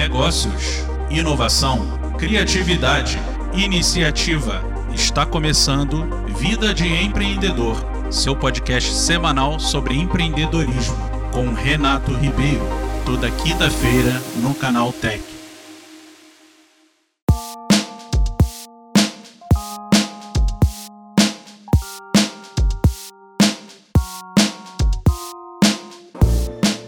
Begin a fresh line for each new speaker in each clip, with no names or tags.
Negócios, inovação, criatividade, iniciativa. Está começando Vida de Empreendedor, seu podcast semanal sobre empreendedorismo, com Renato Ribeiro, toda quinta-feira no canal Tech.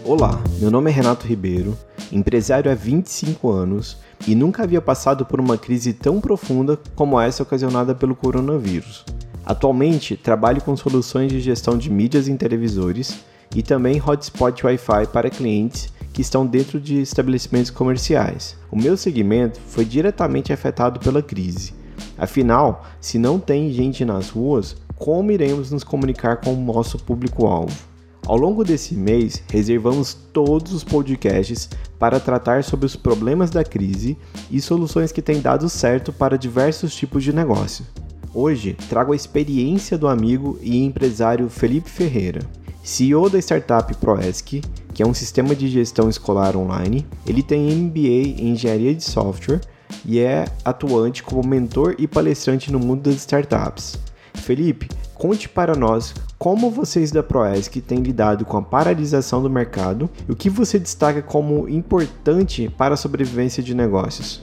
Olá, meu nome é Renato Ribeiro, empresário há 25 anos e nunca havia passado por uma crise tão profunda como essa ocasionada pelo coronavírus. Atualmente, trabalho com soluções de gestão de mídias em televisores e também hotspot Wi-Fi para clientes que estão dentro de estabelecimentos comerciais. O meu segmento foi diretamente afetado pela crise. Afinal, se não tem gente nas ruas, como iremos nos comunicar com o nosso público-alvo? Ao longo desse mês, reservamos todos os podcasts para tratar sobre os problemas da crise e soluções que têm dado certo para diversos tipos de negócio. Hoje, trago a experiência do amigo e empresário Felipe Ferreira, CEO da startup ProESC, que é um sistema de gestão escolar online. Ele tem MBA em Engenharia de Software e é atuante como mentor e palestrante no mundo das startups. Felipe, conte para nós como vocês da Proesc têm lidado com a paralisação do mercado e o que você destaca como importante para a sobrevivência de negócios.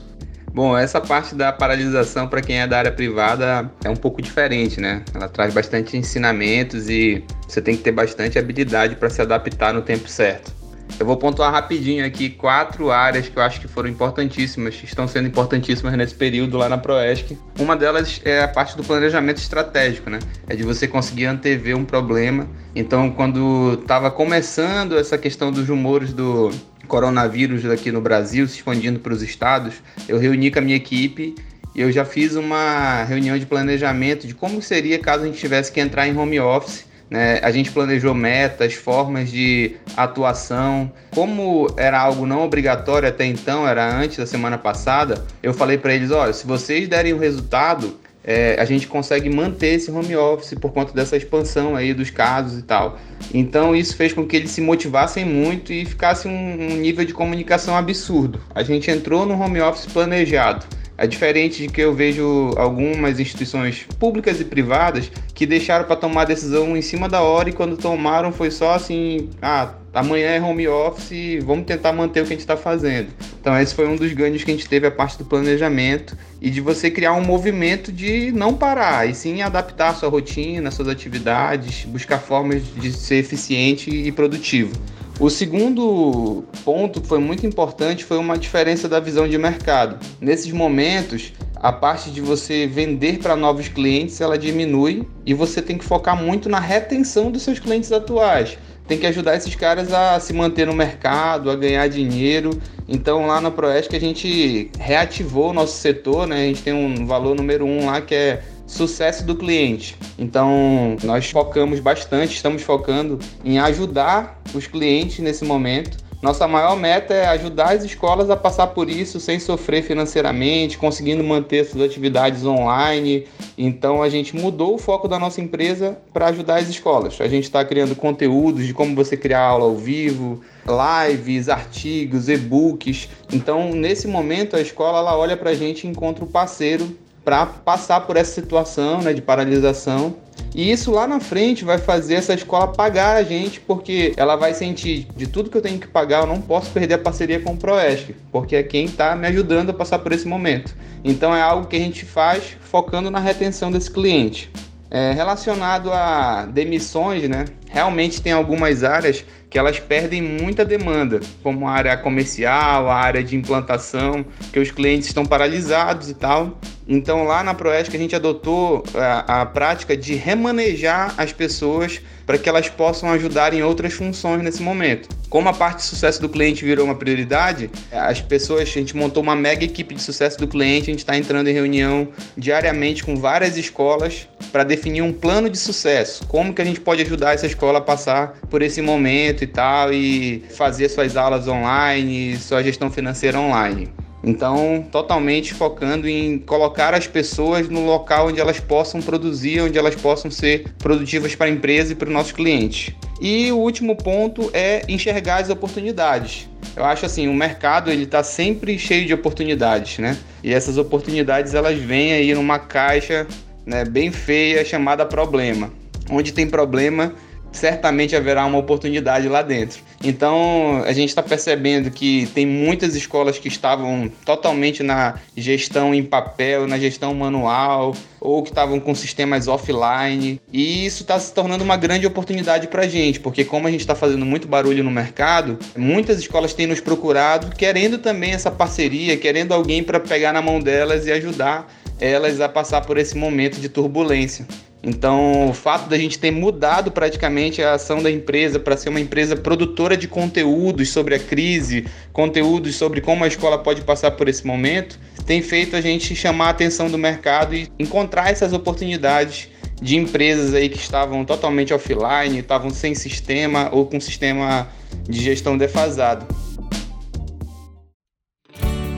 Bom, essa parte da paralisação para quem é da área privada é um pouco diferente, né? Ela traz bastante ensinamentos e você tem que ter bastante habilidade para se adaptar no tempo certo. Eu vou pontuar rapidinho aqui quatro áreas que eu acho que foram importantíssimas, que estão sendo importantíssimas nesse período lá na Proesc. Uma delas é a parte do planejamento estratégico, né? É de você conseguir antever um problema. Então, quando estava começando essa questão dos rumores do coronavírus aqui no Brasil, se expandindo para os estados, eu reuni com a minha equipe e eu já fiz uma reunião de planejamento de como seria caso a gente tivesse que entrar em home office né? A gente planejou metas, formas de atuação. Como era algo não obrigatório até então, era antes da semana passada, eu falei para eles: olha, se vocês derem o resultado, é, a gente consegue manter esse home office por conta dessa expansão aí dos casos e tal. Então isso fez com que eles se motivassem muito e ficasse um, um nível de comunicação absurdo. A gente entrou no home office planejado. É diferente de que eu vejo algumas instituições públicas e privadas que deixaram para tomar decisão em cima da hora e quando tomaram foi só assim, ah, amanhã é home office, vamos tentar manter o que a gente está fazendo. Então esse foi um dos ganhos que a gente teve a parte do planejamento e de você criar um movimento de não parar e sim adaptar a sua rotina, suas atividades, buscar formas de ser eficiente e produtivo. O segundo ponto que foi muito importante foi uma diferença da visão de mercado. Nesses momentos, a parte de você vender para novos clientes ela diminui e você tem que focar muito na retenção dos seus clientes atuais. Tem que ajudar esses caras a se manter no mercado, a ganhar dinheiro. Então lá na Proesc a gente reativou o nosso setor, né? A gente tem um valor número um lá que é sucesso do cliente. Então, nós focamos bastante, estamos focando em ajudar os clientes nesse momento. Nossa maior meta é ajudar as escolas a passar por isso sem sofrer financeiramente, conseguindo manter suas atividades online. Então a gente mudou o foco da nossa empresa para ajudar as escolas. A gente está criando conteúdos de como você criar aula ao vivo, lives, artigos, e-books. Então nesse momento a escola ela olha para a gente e encontra o parceiro para passar por essa situação né, de paralisação. E isso lá na frente vai fazer essa escola pagar a gente, porque ela vai sentir de tudo que eu tenho que pagar, eu não posso perder a parceria com o Proesc, porque é quem está me ajudando a passar por esse momento. Então é algo que a gente faz focando na retenção desse cliente. É, relacionado a demissões, né? Realmente tem algumas áreas que elas perdem muita demanda, como a área comercial, a área de implantação, que os clientes estão paralisados e tal. Então, lá na Proesc, a gente adotou a, a prática de remanejar as pessoas para que elas possam ajudar em outras funções nesse momento. Como a parte de sucesso do cliente virou uma prioridade, as pessoas, a gente montou uma mega equipe de sucesso do cliente, a gente está entrando em reunião diariamente com várias escolas para definir um plano de sucesso. Como que a gente pode ajudar essa escola a passar por esse momento e tal, e fazer suas aulas online, sua gestão financeira online. Então, totalmente focando em colocar as pessoas no local onde elas possam produzir, onde elas possam ser produtivas para a empresa e para os nossos clientes. E o último ponto é enxergar as oportunidades. Eu acho assim, o mercado ele está sempre cheio de oportunidades, né? E essas oportunidades elas vêm aí numa caixa né, bem feia chamada problema. Onde tem problema, certamente haverá uma oportunidade lá dentro. Então a gente está percebendo que tem muitas escolas que estavam totalmente na gestão em papel, na gestão manual, ou que estavam com sistemas offline. E isso está se tornando uma grande oportunidade para a gente, porque como a gente está fazendo muito barulho no mercado, muitas escolas têm nos procurado querendo também essa parceria, querendo alguém para pegar na mão delas e ajudar elas a passar por esse momento de turbulência. Então, o fato da gente ter mudado praticamente a ação da empresa para ser uma empresa produtora de conteúdos sobre a crise, conteúdos sobre como a escola pode passar por esse momento, tem feito a gente chamar a atenção do mercado e encontrar essas oportunidades de empresas aí que estavam totalmente offline, estavam sem sistema ou com sistema de gestão defasado.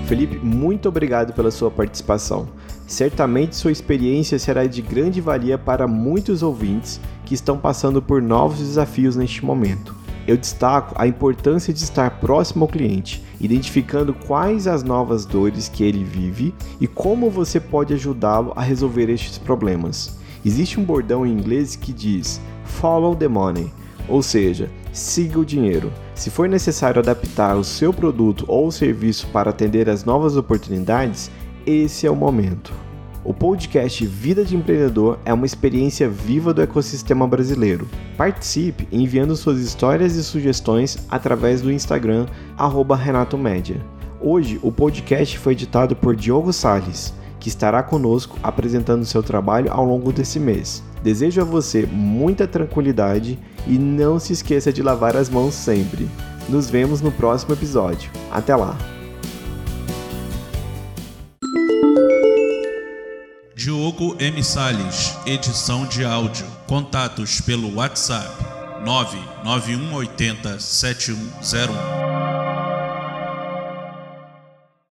Felipe, muito obrigado pela sua participação. Certamente sua experiência será de grande valia para muitos ouvintes que estão passando por novos desafios neste momento. Eu destaco a importância de estar próximo ao cliente, identificando quais as novas dores que ele vive e como você pode ajudá-lo a resolver estes problemas. Existe um bordão em inglês que diz Follow the money, ou seja, siga o dinheiro. Se for necessário adaptar o seu produto ou serviço para atender às novas oportunidades, esse é o momento. O podcast Vida de Empreendedor é uma experiência viva do ecossistema brasileiro. Participe enviando suas histórias e sugestões através do Instagram @renatomedia. Hoje o podcast foi editado por Diogo Sales, que estará conosco apresentando seu trabalho ao longo desse mês. Desejo a você muita tranquilidade e não se esqueça de lavar as mãos sempre. Nos vemos no próximo episódio. Até lá!
Diogo M. Salles, edição de áudio. Contatos pelo WhatsApp 99180 7101.